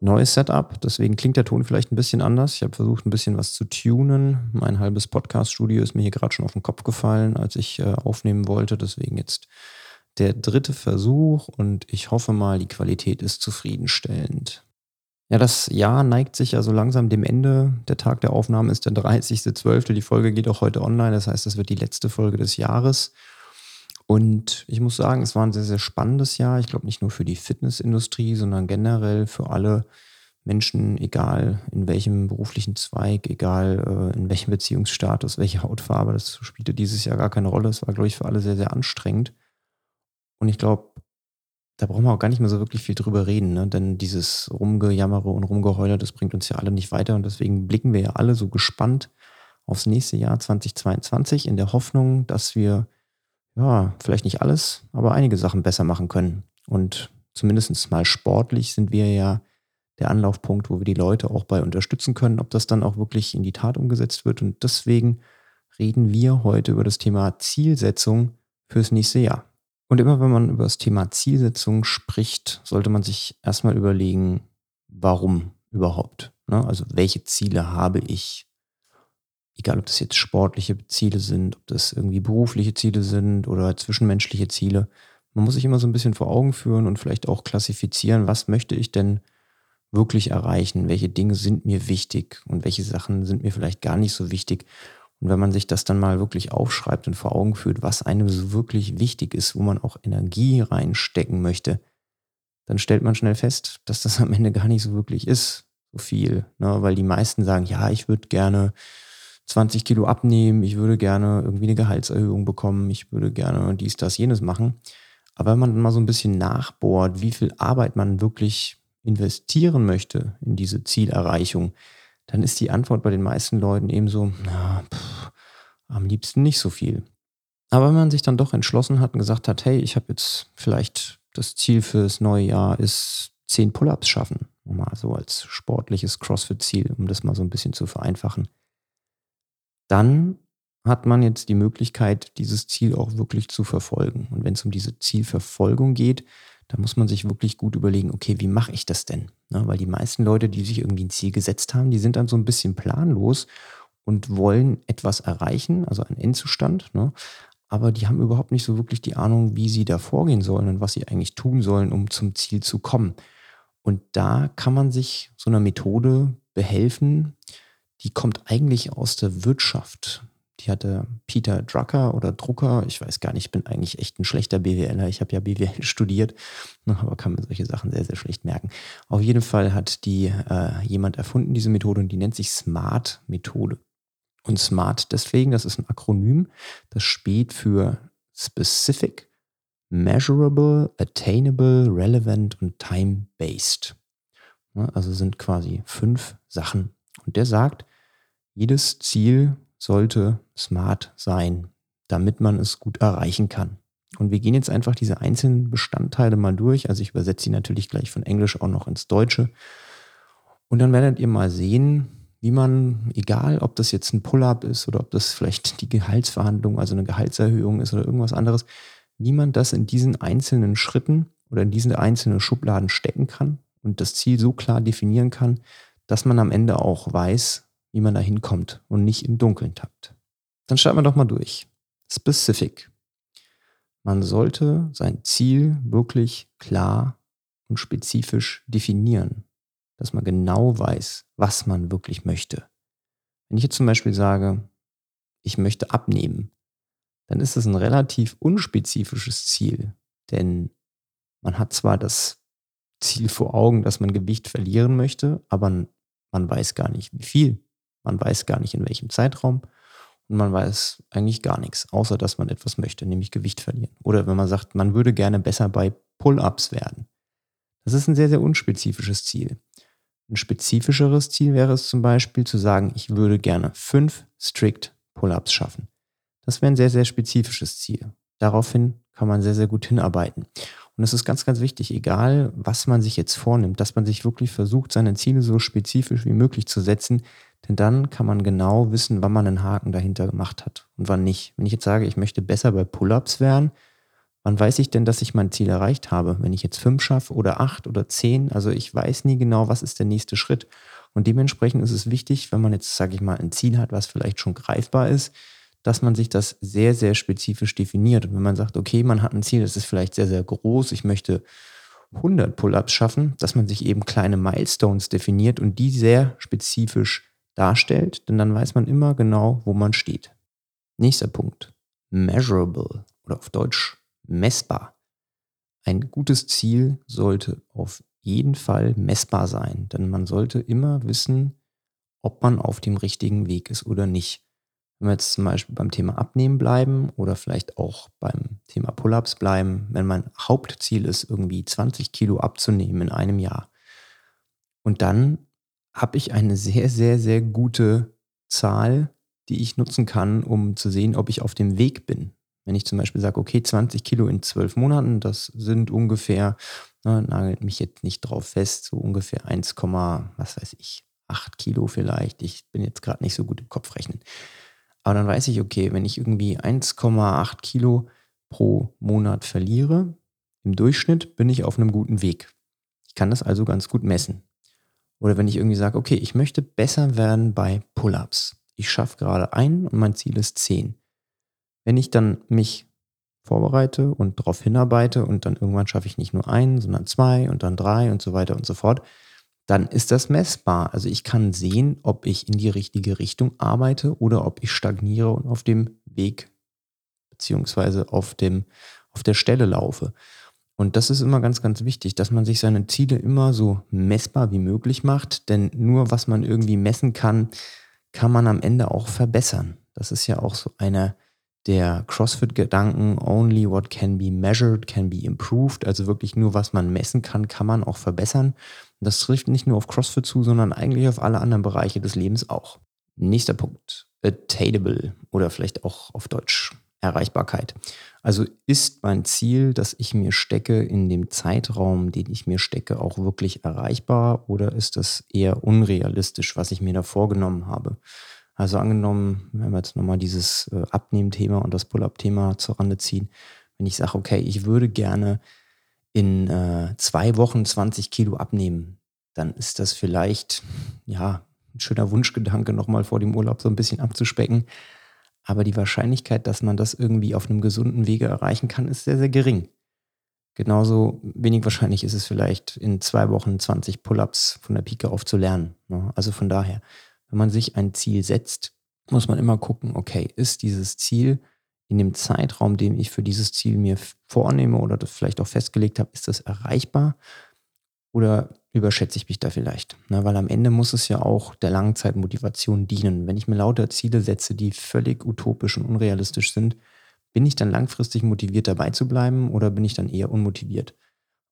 neues Setup, deswegen klingt der Ton vielleicht ein bisschen anders. Ich habe versucht, ein bisschen was zu tunen. Mein halbes Podcast-Studio ist mir hier gerade schon auf den Kopf gefallen, als ich äh, aufnehmen wollte. Deswegen jetzt der dritte Versuch und ich hoffe mal, die Qualität ist zufriedenstellend. Ja, das Jahr neigt sich ja so langsam dem Ende. Der Tag der Aufnahme ist der 30.12. Die Folge geht auch heute online. Das heißt, das wird die letzte Folge des Jahres. Und ich muss sagen, es war ein sehr, sehr spannendes Jahr. Ich glaube nicht nur für die Fitnessindustrie, sondern generell für alle Menschen, egal in welchem beruflichen Zweig, egal äh, in welchem Beziehungsstatus, welche Hautfarbe. Das spielte dieses Jahr gar keine Rolle. Es war, glaube ich, für alle sehr, sehr anstrengend. Und ich glaube, da brauchen wir auch gar nicht mehr so wirklich viel drüber reden, ne? denn dieses Rumgejammere und Rumgeheule, das bringt uns ja alle nicht weiter. Und deswegen blicken wir ja alle so gespannt aufs nächste Jahr 2022 in der Hoffnung, dass wir ja, vielleicht nicht alles, aber einige Sachen besser machen können. Und zumindest mal sportlich sind wir ja der Anlaufpunkt, wo wir die Leute auch bei unterstützen können, ob das dann auch wirklich in die Tat umgesetzt wird. Und deswegen reden wir heute über das Thema Zielsetzung fürs nächste Jahr. Und immer wenn man über das Thema Zielsetzung spricht, sollte man sich erstmal überlegen, warum überhaupt. Ne? Also welche Ziele habe ich? Egal ob das jetzt sportliche Ziele sind, ob das irgendwie berufliche Ziele sind oder zwischenmenschliche Ziele. Man muss sich immer so ein bisschen vor Augen führen und vielleicht auch klassifizieren, was möchte ich denn wirklich erreichen, welche Dinge sind mir wichtig und welche Sachen sind mir vielleicht gar nicht so wichtig. Und wenn man sich das dann mal wirklich aufschreibt und vor Augen führt, was einem so wirklich wichtig ist, wo man auch Energie reinstecken möchte, dann stellt man schnell fest, dass das am Ende gar nicht so wirklich ist, so viel. Ne? Weil die meisten sagen, ja, ich würde gerne 20 Kilo abnehmen, ich würde gerne irgendwie eine Gehaltserhöhung bekommen, ich würde gerne dies, das, jenes machen. Aber wenn man dann mal so ein bisschen nachbohrt, wie viel Arbeit man wirklich investieren möchte in diese Zielerreichung, dann ist die Antwort bei den meisten Leuten eben so, na, pff, am liebsten nicht so viel. Aber wenn man sich dann doch entschlossen hat und gesagt hat, hey, ich habe jetzt vielleicht das Ziel fürs neue Jahr ist 10 Pull-ups schaffen, mal so als sportliches CrossFit-Ziel, um das mal so ein bisschen zu vereinfachen, dann hat man jetzt die Möglichkeit, dieses Ziel auch wirklich zu verfolgen. Und wenn es um diese Zielverfolgung geht, dann muss man sich wirklich gut überlegen, okay, wie mache ich das denn? Ne, weil die meisten Leute, die sich irgendwie ein Ziel gesetzt haben, die sind dann so ein bisschen planlos und wollen etwas erreichen, also einen Endzustand, ne? aber die haben überhaupt nicht so wirklich die Ahnung, wie sie da vorgehen sollen und was sie eigentlich tun sollen, um zum Ziel zu kommen. Und da kann man sich so einer Methode behelfen, die kommt eigentlich aus der Wirtschaft. Die hatte Peter Drucker oder Drucker, ich weiß gar nicht, ich bin eigentlich echt ein schlechter BWLer. Ich habe ja BWL studiert, ne, aber kann mir solche Sachen sehr, sehr schlecht merken. Auf jeden Fall hat die äh, jemand erfunden, diese Methode, und die nennt sich SMART-Methode. Und SMART deswegen, das ist ein Akronym, das steht für Specific, Measurable, Attainable, Relevant und Time-Based. Ne, also sind quasi fünf Sachen. Und der sagt, jedes Ziel sollte smart sein, damit man es gut erreichen kann. Und wir gehen jetzt einfach diese einzelnen Bestandteile mal durch. Also ich übersetze sie natürlich gleich von Englisch auch noch ins Deutsche. Und dann werdet ihr mal sehen, wie man, egal ob das jetzt ein Pull-up ist oder ob das vielleicht die Gehaltsverhandlung, also eine Gehaltserhöhung ist oder irgendwas anderes, wie man das in diesen einzelnen Schritten oder in diesen einzelnen Schubladen stecken kann und das Ziel so klar definieren kann, dass man am Ende auch weiß, wie man da hinkommt und nicht im Dunkeln tappt. Dann starten wir doch mal durch. Specific. Man sollte sein Ziel wirklich klar und spezifisch definieren, dass man genau weiß, was man wirklich möchte. Wenn ich jetzt zum Beispiel sage, ich möchte abnehmen, dann ist das ein relativ unspezifisches Ziel, denn man hat zwar das Ziel vor Augen, dass man Gewicht verlieren möchte, aber man weiß gar nicht, wie viel. Man weiß gar nicht, in welchem Zeitraum. Und man weiß eigentlich gar nichts, außer dass man etwas möchte, nämlich Gewicht verlieren. Oder wenn man sagt, man würde gerne besser bei Pull-ups werden. Das ist ein sehr, sehr unspezifisches Ziel. Ein spezifischeres Ziel wäre es zum Beispiel zu sagen, ich würde gerne fünf strict Pull-ups schaffen. Das wäre ein sehr, sehr spezifisches Ziel. Daraufhin kann man sehr, sehr gut hinarbeiten. Und es ist ganz, ganz wichtig, egal was man sich jetzt vornimmt, dass man sich wirklich versucht, seine Ziele so spezifisch wie möglich zu setzen, denn dann kann man genau wissen, wann man einen Haken dahinter gemacht hat und wann nicht. Wenn ich jetzt sage, ich möchte besser bei Pull-ups werden, wann weiß ich denn, dass ich mein Ziel erreicht habe? Wenn ich jetzt fünf schaffe oder acht oder zehn, also ich weiß nie genau, was ist der nächste Schritt. Und dementsprechend ist es wichtig, wenn man jetzt, sage ich mal, ein Ziel hat, was vielleicht schon greifbar ist, dass man sich das sehr, sehr spezifisch definiert. Und wenn man sagt, okay, man hat ein Ziel, das ist vielleicht sehr, sehr groß, ich möchte 100 Pull-ups schaffen, dass man sich eben kleine Milestones definiert und die sehr spezifisch darstellt, denn dann weiß man immer genau, wo man steht. Nächster Punkt. Measurable oder auf Deutsch messbar. Ein gutes Ziel sollte auf jeden Fall messbar sein, denn man sollte immer wissen, ob man auf dem richtigen Weg ist oder nicht. Wenn wir jetzt zum Beispiel beim Thema Abnehmen bleiben oder vielleicht auch beim Thema Pull-ups bleiben, wenn mein Hauptziel ist, irgendwie 20 Kilo abzunehmen in einem Jahr und dann habe ich eine sehr, sehr, sehr gute Zahl, die ich nutzen kann, um zu sehen, ob ich auf dem Weg bin. Wenn ich zum Beispiel sage, okay, 20 Kilo in zwölf Monaten, das sind ungefähr, ne, nagelt mich jetzt nicht drauf fest, so ungefähr 1, was weiß ich, 8 Kilo vielleicht. Ich bin jetzt gerade nicht so gut im Kopfrechnen. Aber dann weiß ich, okay, wenn ich irgendwie 1,8 Kilo pro Monat verliere, im Durchschnitt bin ich auf einem guten Weg. Ich kann das also ganz gut messen. Oder wenn ich irgendwie sage, okay, ich möchte besser werden bei Pull-ups. Ich schaffe gerade ein und mein Ziel ist zehn. Wenn ich dann mich vorbereite und darauf hinarbeite und dann irgendwann schaffe ich nicht nur einen, sondern zwei und dann drei und so weiter und so fort, dann ist das messbar. Also ich kann sehen, ob ich in die richtige Richtung arbeite oder ob ich stagniere und auf dem Weg beziehungsweise auf, dem, auf der Stelle laufe. Und das ist immer ganz, ganz wichtig, dass man sich seine Ziele immer so messbar wie möglich macht, denn nur was man irgendwie messen kann, kann man am Ende auch verbessern. Das ist ja auch so einer der CrossFit-Gedanken, only what can be measured can be improved, also wirklich nur was man messen kann, kann man auch verbessern. Und das trifft nicht nur auf CrossFit zu, sondern eigentlich auf alle anderen Bereiche des Lebens auch. Nächster Punkt, attainable oder vielleicht auch auf Deutsch Erreichbarkeit. Also ist mein Ziel, das ich mir stecke, in dem Zeitraum, den ich mir stecke, auch wirklich erreichbar oder ist das eher unrealistisch, was ich mir da vorgenommen habe? Also angenommen, wenn wir jetzt nochmal dieses äh, Abnehmen-Thema und das Pull-up-Thema zur Rande ziehen, wenn ich sage, okay, ich würde gerne in äh, zwei Wochen 20 Kilo abnehmen, dann ist das vielleicht, ja, ein schöner Wunschgedanke, nochmal vor dem Urlaub so ein bisschen abzuspecken. Aber die Wahrscheinlichkeit, dass man das irgendwie auf einem gesunden Wege erreichen kann, ist sehr, sehr gering. Genauso wenig wahrscheinlich ist es vielleicht in zwei Wochen 20 Pull-ups von der Pike auf zu lernen. Ne? Also von daher, wenn man sich ein Ziel setzt, muss man immer gucken, okay, ist dieses Ziel in dem Zeitraum, den ich für dieses Ziel mir vornehme oder das vielleicht auch festgelegt habe, ist das erreichbar? Oder überschätze ich mich da vielleicht? Na, weil am Ende muss es ja auch der Langzeitmotivation dienen. Wenn ich mir lauter Ziele setze, die völlig utopisch und unrealistisch sind, bin ich dann langfristig motiviert dabei zu bleiben oder bin ich dann eher unmotiviert?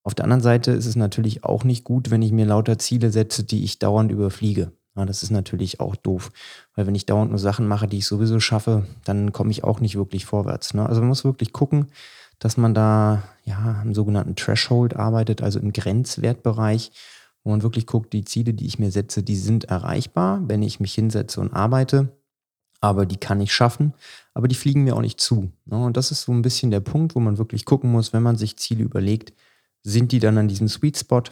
Auf der anderen Seite ist es natürlich auch nicht gut, wenn ich mir lauter Ziele setze, die ich dauernd überfliege. Ja, das ist natürlich auch doof, weil wenn ich dauernd nur Sachen mache, die ich sowieso schaffe, dann komme ich auch nicht wirklich vorwärts. Ne? Also man muss wirklich gucken, dass man da ja im sogenannten Threshold arbeitet, also im Grenzwertbereich, wo man wirklich guckt, die Ziele, die ich mir setze, die sind erreichbar, wenn ich mich hinsetze und arbeite, aber die kann ich schaffen, aber die fliegen mir auch nicht zu. Ne? Und das ist so ein bisschen der Punkt, wo man wirklich gucken muss, wenn man sich Ziele überlegt, sind die dann an diesem Sweet Spot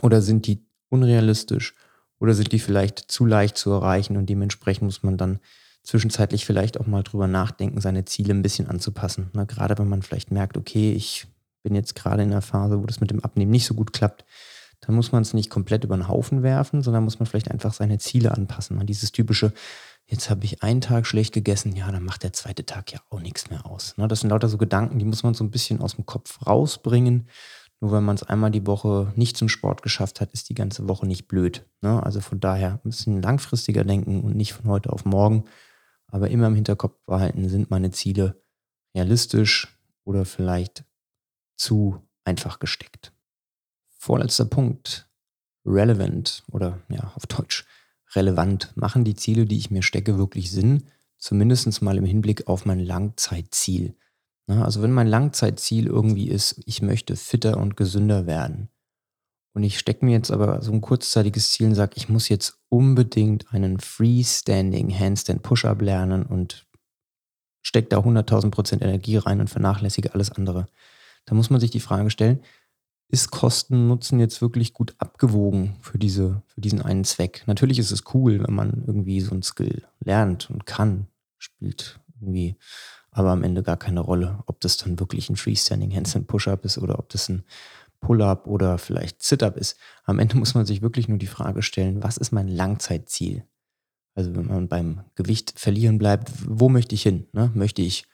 oder sind die unrealistisch oder sind die vielleicht zu leicht zu erreichen und dementsprechend muss man dann zwischenzeitlich vielleicht auch mal drüber nachdenken, seine Ziele ein bisschen anzupassen. Na, gerade wenn man vielleicht merkt, okay, ich bin jetzt gerade in einer Phase, wo das mit dem Abnehmen nicht so gut klappt, dann muss man es nicht komplett über den Haufen werfen, sondern muss man vielleicht einfach seine Ziele anpassen. Und dieses typische, jetzt habe ich einen Tag schlecht gegessen, ja, dann macht der zweite Tag ja auch nichts mehr aus. Das sind lauter so Gedanken, die muss man so ein bisschen aus dem Kopf rausbringen. Nur wenn man es einmal die Woche nicht zum Sport geschafft hat, ist die ganze Woche nicht blöd. Also von daher ein bisschen langfristiger denken und nicht von heute auf morgen aber immer im Hinterkopf behalten, sind meine Ziele realistisch oder vielleicht zu einfach gesteckt. Vorletzter Punkt. relevant oder ja, auf Deutsch relevant? Machen die Ziele, die ich mir stecke, wirklich Sinn? Zumindest mal im Hinblick auf mein Langzeitziel. Also wenn mein Langzeitziel irgendwie ist, ich möchte fitter und gesünder werden, und ich stecke mir jetzt aber so ein kurzzeitiges Ziel und sage, ich muss jetzt unbedingt einen Freestanding Handstand Push-Up lernen und stecke da 100.000 Prozent Energie rein und vernachlässige alles andere. Da muss man sich die Frage stellen, ist Kosten-Nutzen jetzt wirklich gut abgewogen für, diese, für diesen einen Zweck? Natürlich ist es cool, wenn man irgendwie so ein Skill lernt und kann, spielt irgendwie aber am Ende gar keine Rolle, ob das dann wirklich ein Freestanding Handstand Push-Up ist oder ob das ein Pull-up oder vielleicht Sit-up ist. Am Ende muss man sich wirklich nur die Frage stellen, was ist mein Langzeitziel? Also wenn man beim Gewicht verlieren bleibt, wo möchte ich hin? Ne? Möchte ich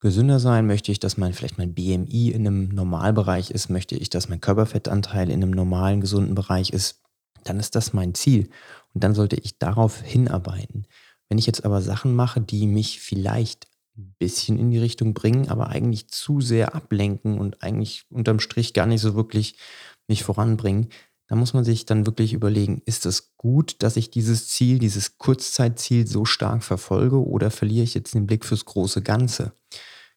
gesünder sein? Möchte ich, dass mein vielleicht mein BMI in einem Normalbereich ist? Möchte ich, dass mein Körperfettanteil in einem normalen, gesunden Bereich ist? Dann ist das mein Ziel. Und dann sollte ich darauf hinarbeiten. Wenn ich jetzt aber Sachen mache, die mich vielleicht ein bisschen in die Richtung bringen, aber eigentlich zu sehr ablenken und eigentlich unterm Strich gar nicht so wirklich mich voranbringen. Da muss man sich dann wirklich überlegen, ist es gut, dass ich dieses Ziel, dieses Kurzzeitziel so stark verfolge oder verliere ich jetzt den Blick fürs große Ganze?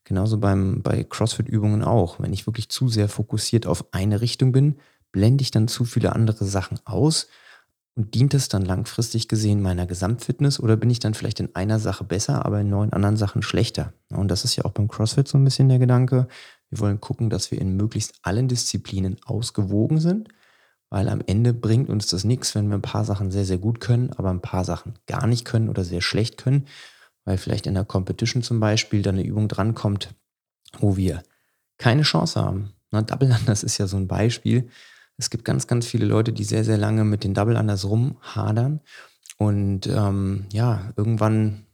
Genauso beim, bei CrossFit-Übungen auch. Wenn ich wirklich zu sehr fokussiert auf eine Richtung bin, blende ich dann zu viele andere Sachen aus und dient es dann langfristig gesehen meiner Gesamtfitness oder bin ich dann vielleicht in einer Sache besser, aber in neun anderen Sachen schlechter? Und das ist ja auch beim CrossFit so ein bisschen der Gedanke. Wir wollen gucken, dass wir in möglichst allen Disziplinen ausgewogen sind, weil am Ende bringt uns das nichts, wenn wir ein paar Sachen sehr, sehr gut können, aber ein paar Sachen gar nicht können oder sehr schlecht können, weil vielleicht in der Competition zum Beispiel dann eine Übung drankommt, wo wir keine Chance haben. Na, Double Unders ist ja so ein Beispiel es gibt ganz, ganz viele Leute, die sehr, sehr lange mit den Double Unders rumhadern. Und ähm, ja, irgendwann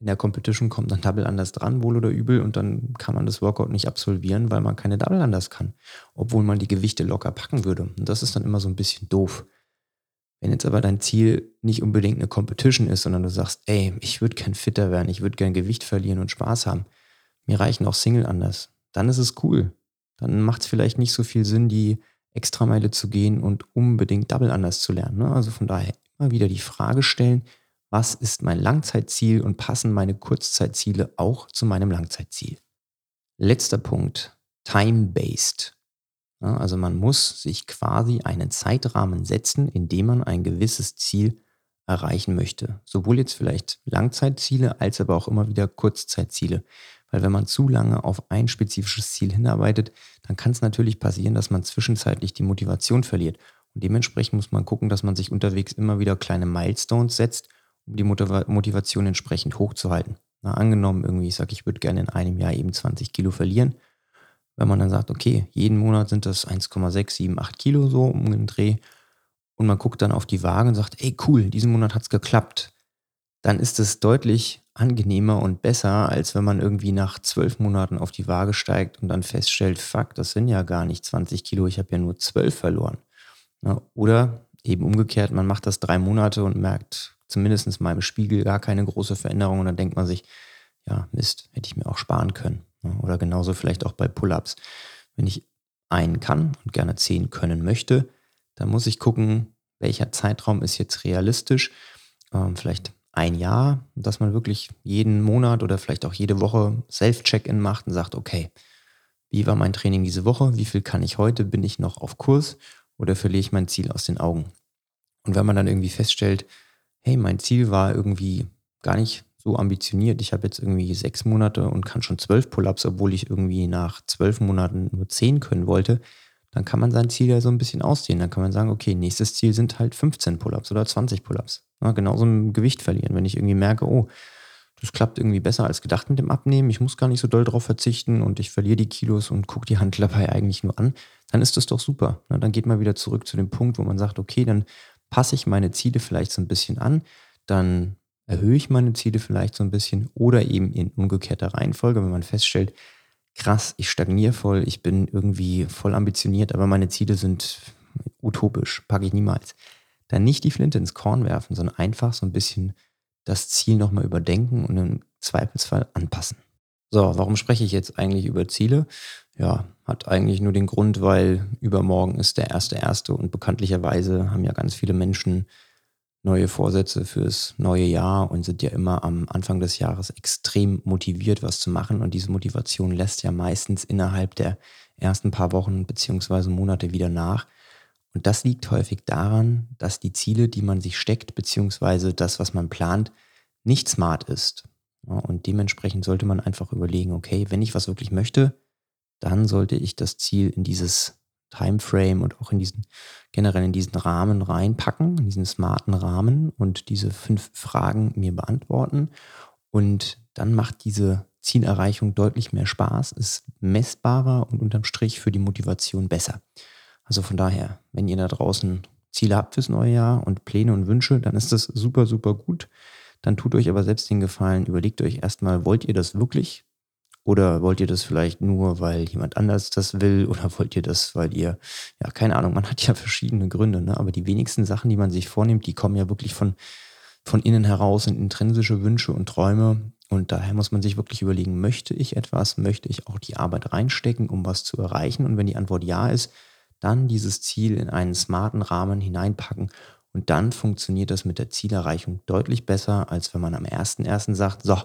in der Competition kommt dann Double Unders dran, wohl oder übel, und dann kann man das Workout nicht absolvieren, weil man keine Double Unders kann, obwohl man die Gewichte locker packen würde. Und das ist dann immer so ein bisschen doof. Wenn jetzt aber dein Ziel nicht unbedingt eine Competition ist, sondern du sagst, ey, ich würde gern fitter werden, ich würde gern Gewicht verlieren und Spaß haben, mir reichen auch Single Unders, dann ist es cool. Dann macht es vielleicht nicht so viel Sinn, die Extrameile zu gehen und unbedingt Double anders zu lernen. Ne? Also von daher immer wieder die Frage stellen, was ist mein Langzeitziel und passen meine Kurzzeitziele auch zu meinem Langzeitziel? Letzter Punkt, time-based. Also man muss sich quasi einen Zeitrahmen setzen, in dem man ein gewisses Ziel erreichen möchte. Sowohl jetzt vielleicht Langzeitziele als aber auch immer wieder Kurzzeitziele. Weil wenn man zu lange auf ein spezifisches Ziel hinarbeitet, dann kann es natürlich passieren, dass man zwischenzeitlich die Motivation verliert. Und dementsprechend muss man gucken, dass man sich unterwegs immer wieder kleine Milestones setzt, um die Motivation entsprechend hochzuhalten. Na, angenommen, irgendwie, ich sage, ich würde gerne in einem Jahr eben 20 Kilo verlieren. Wenn man dann sagt, okay, jeden Monat sind das 1,678 Kilo so um den Dreh und man guckt dann auf die Waage und sagt, ey cool, diesen Monat hat es geklappt, dann ist es deutlich angenehmer und besser, als wenn man irgendwie nach zwölf Monaten auf die Waage steigt und dann feststellt, fuck, das sind ja gar nicht 20 Kilo, ich habe ja nur zwölf verloren. Ja, oder eben umgekehrt, man macht das drei Monate und merkt zumindest mal im Spiegel gar keine große Veränderung und dann denkt man sich, ja, Mist, hätte ich mir auch sparen können. Ja, oder genauso vielleicht auch bei Pull-ups. Wenn ich einen kann und gerne zehn können möchte, dann muss ich gucken, welcher Zeitraum ist jetzt realistisch. Ähm, vielleicht ein Jahr, dass man wirklich jeden Monat oder vielleicht auch jede Woche Self-Check-In macht und sagt, okay, wie war mein Training diese Woche? Wie viel kann ich heute? Bin ich noch auf Kurs oder verliere ich mein Ziel aus den Augen? Und wenn man dann irgendwie feststellt, hey, mein Ziel war irgendwie gar nicht so ambitioniert. Ich habe jetzt irgendwie sechs Monate und kann schon zwölf Pull-ups, obwohl ich irgendwie nach zwölf Monaten nur zehn können wollte, dann kann man sein Ziel ja so ein bisschen ausdehnen. Dann kann man sagen, okay, nächstes Ziel sind halt 15 Pull-ups oder 20 Pull-ups. Ja, genauso im Gewicht verlieren. Wenn ich irgendwie merke, oh, das klappt irgendwie besser als gedacht mit dem Abnehmen, ich muss gar nicht so doll drauf verzichten und ich verliere die Kilos und gucke die Handel dabei eigentlich nur an, dann ist das doch super. Na, dann geht man wieder zurück zu dem Punkt, wo man sagt, okay, dann passe ich meine Ziele vielleicht so ein bisschen an, dann erhöhe ich meine Ziele vielleicht so ein bisschen oder eben in umgekehrter Reihenfolge, wenn man feststellt, krass, ich stagniere voll, ich bin irgendwie voll ambitioniert, aber meine Ziele sind utopisch, packe ich niemals dann nicht die Flinte ins Korn werfen, sondern einfach so ein bisschen das Ziel nochmal überdenken und im Zweifelsfall anpassen. So, warum spreche ich jetzt eigentlich über Ziele? Ja, hat hat eigentlich nur den Grund, weil übermorgen ist der erste erste und bekanntlicherweise haben ja ganz viele Menschen neue Vorsätze fürs neue Jahr und sind ja immer am Anfang des Jahres extrem motiviert, was zu machen. Und diese Motivation lässt ja meistens innerhalb der ersten paar Wochen beziehungsweise Monate wieder nach. Und das liegt häufig daran, dass die Ziele, die man sich steckt, beziehungsweise das, was man plant, nicht smart ist. Und dementsprechend sollte man einfach überlegen, okay, wenn ich was wirklich möchte, dann sollte ich das Ziel in dieses Timeframe und auch in diesen, generell in diesen Rahmen reinpacken, in diesen smarten Rahmen und diese fünf Fragen mir beantworten. Und dann macht diese Zielerreichung deutlich mehr Spaß, ist messbarer und unterm Strich für die Motivation besser. Also von daher, wenn ihr da draußen Ziele habt fürs neue Jahr und Pläne und Wünsche, dann ist das super, super gut. Dann tut euch aber selbst den Gefallen, überlegt euch erstmal, wollt ihr das wirklich? Oder wollt ihr das vielleicht nur, weil jemand anders das will? Oder wollt ihr das, weil ihr, ja, keine Ahnung, man hat ja verschiedene Gründe, ne? aber die wenigsten Sachen, die man sich vornimmt, die kommen ja wirklich von, von innen heraus, sind intrinsische Wünsche und Träume. Und daher muss man sich wirklich überlegen, möchte ich etwas, möchte ich auch die Arbeit reinstecken, um was zu erreichen? Und wenn die Antwort ja ist, dann dieses Ziel in einen smarten Rahmen hineinpacken und dann funktioniert das mit der Zielerreichung deutlich besser, als wenn man am 1.1. sagt, so,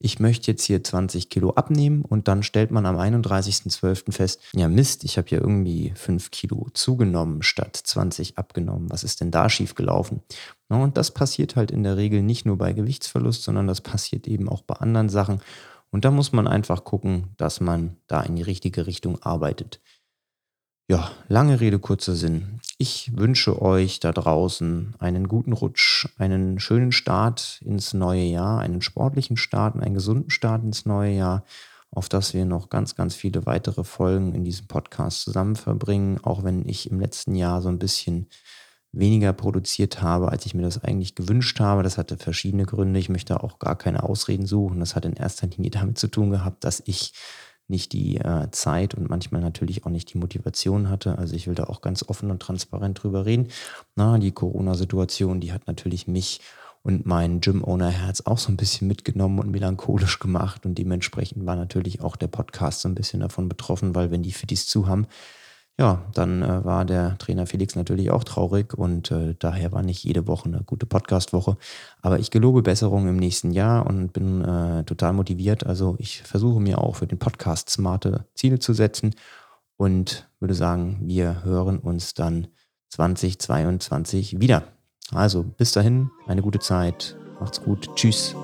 ich möchte jetzt hier 20 Kilo abnehmen und dann stellt man am 31.12. fest, ja Mist, ich habe ja irgendwie 5 Kilo zugenommen statt 20 abgenommen. Was ist denn da schiefgelaufen? Und das passiert halt in der Regel nicht nur bei Gewichtsverlust, sondern das passiert eben auch bei anderen Sachen. Und da muss man einfach gucken, dass man da in die richtige Richtung arbeitet. Ja, lange Rede, kurzer Sinn. Ich wünsche euch da draußen einen guten Rutsch, einen schönen Start ins neue Jahr, einen sportlichen Start, einen gesunden Start ins neue Jahr, auf das wir noch ganz, ganz viele weitere Folgen in diesem Podcast zusammen verbringen, auch wenn ich im letzten Jahr so ein bisschen weniger produziert habe, als ich mir das eigentlich gewünscht habe. Das hatte verschiedene Gründe. Ich möchte auch gar keine Ausreden suchen. Das hat in erster Linie damit zu tun gehabt, dass ich nicht die äh, Zeit und manchmal natürlich auch nicht die Motivation hatte. Also ich will da auch ganz offen und transparent drüber reden. Na, die Corona-Situation, die hat natürlich mich und mein Gym-Owner-Herz auch so ein bisschen mitgenommen und melancholisch gemacht. Und dementsprechend war natürlich auch der Podcast so ein bisschen davon betroffen, weil wenn die Fittis zu haben, ja, dann äh, war der Trainer Felix natürlich auch traurig und äh, daher war nicht jede Woche eine gute Podcast-Woche. Aber ich gelobe Besserung im nächsten Jahr und bin äh, total motiviert. Also ich versuche mir auch für den Podcast smarte Ziele zu setzen und würde sagen, wir hören uns dann 2022 wieder. Also bis dahin, eine gute Zeit. Macht's gut. Tschüss.